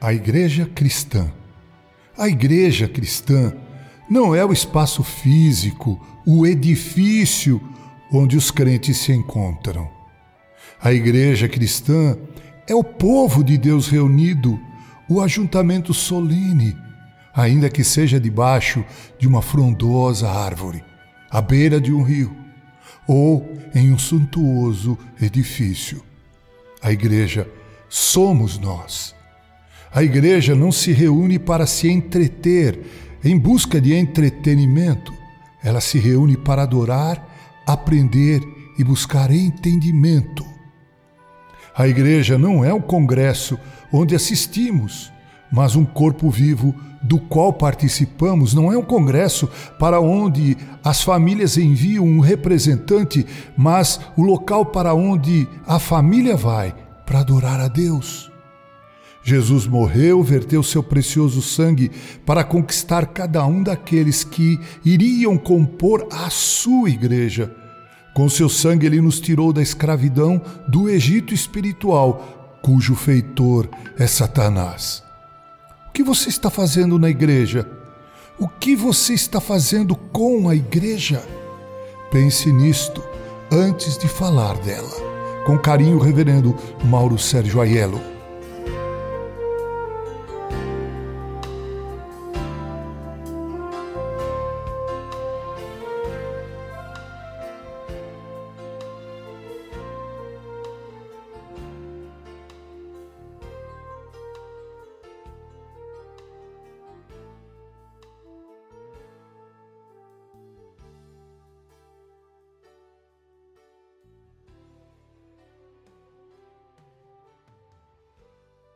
A Igreja Cristã. A Igreja Cristã não é o espaço físico, o edifício onde os crentes se encontram. A Igreja Cristã é o povo de Deus reunido, o ajuntamento solene, ainda que seja debaixo de uma frondosa árvore, à beira de um rio, ou em um suntuoso edifício. A Igreja somos nós. A igreja não se reúne para se entreter, em busca de entretenimento. Ela se reúne para adorar, aprender e buscar entendimento. A igreja não é um congresso onde assistimos, mas um corpo vivo do qual participamos. Não é um congresso para onde as famílias enviam um representante, mas o local para onde a família vai para adorar a Deus. Jesus morreu, verteu seu precioso sangue para conquistar cada um daqueles que iriam compor a sua igreja. Com seu sangue, ele nos tirou da escravidão do Egito espiritual, cujo feitor é Satanás. O que você está fazendo na igreja? O que você está fazendo com a igreja? Pense nisto antes de falar dela. Com carinho, Reverendo Mauro Sérgio Aiello.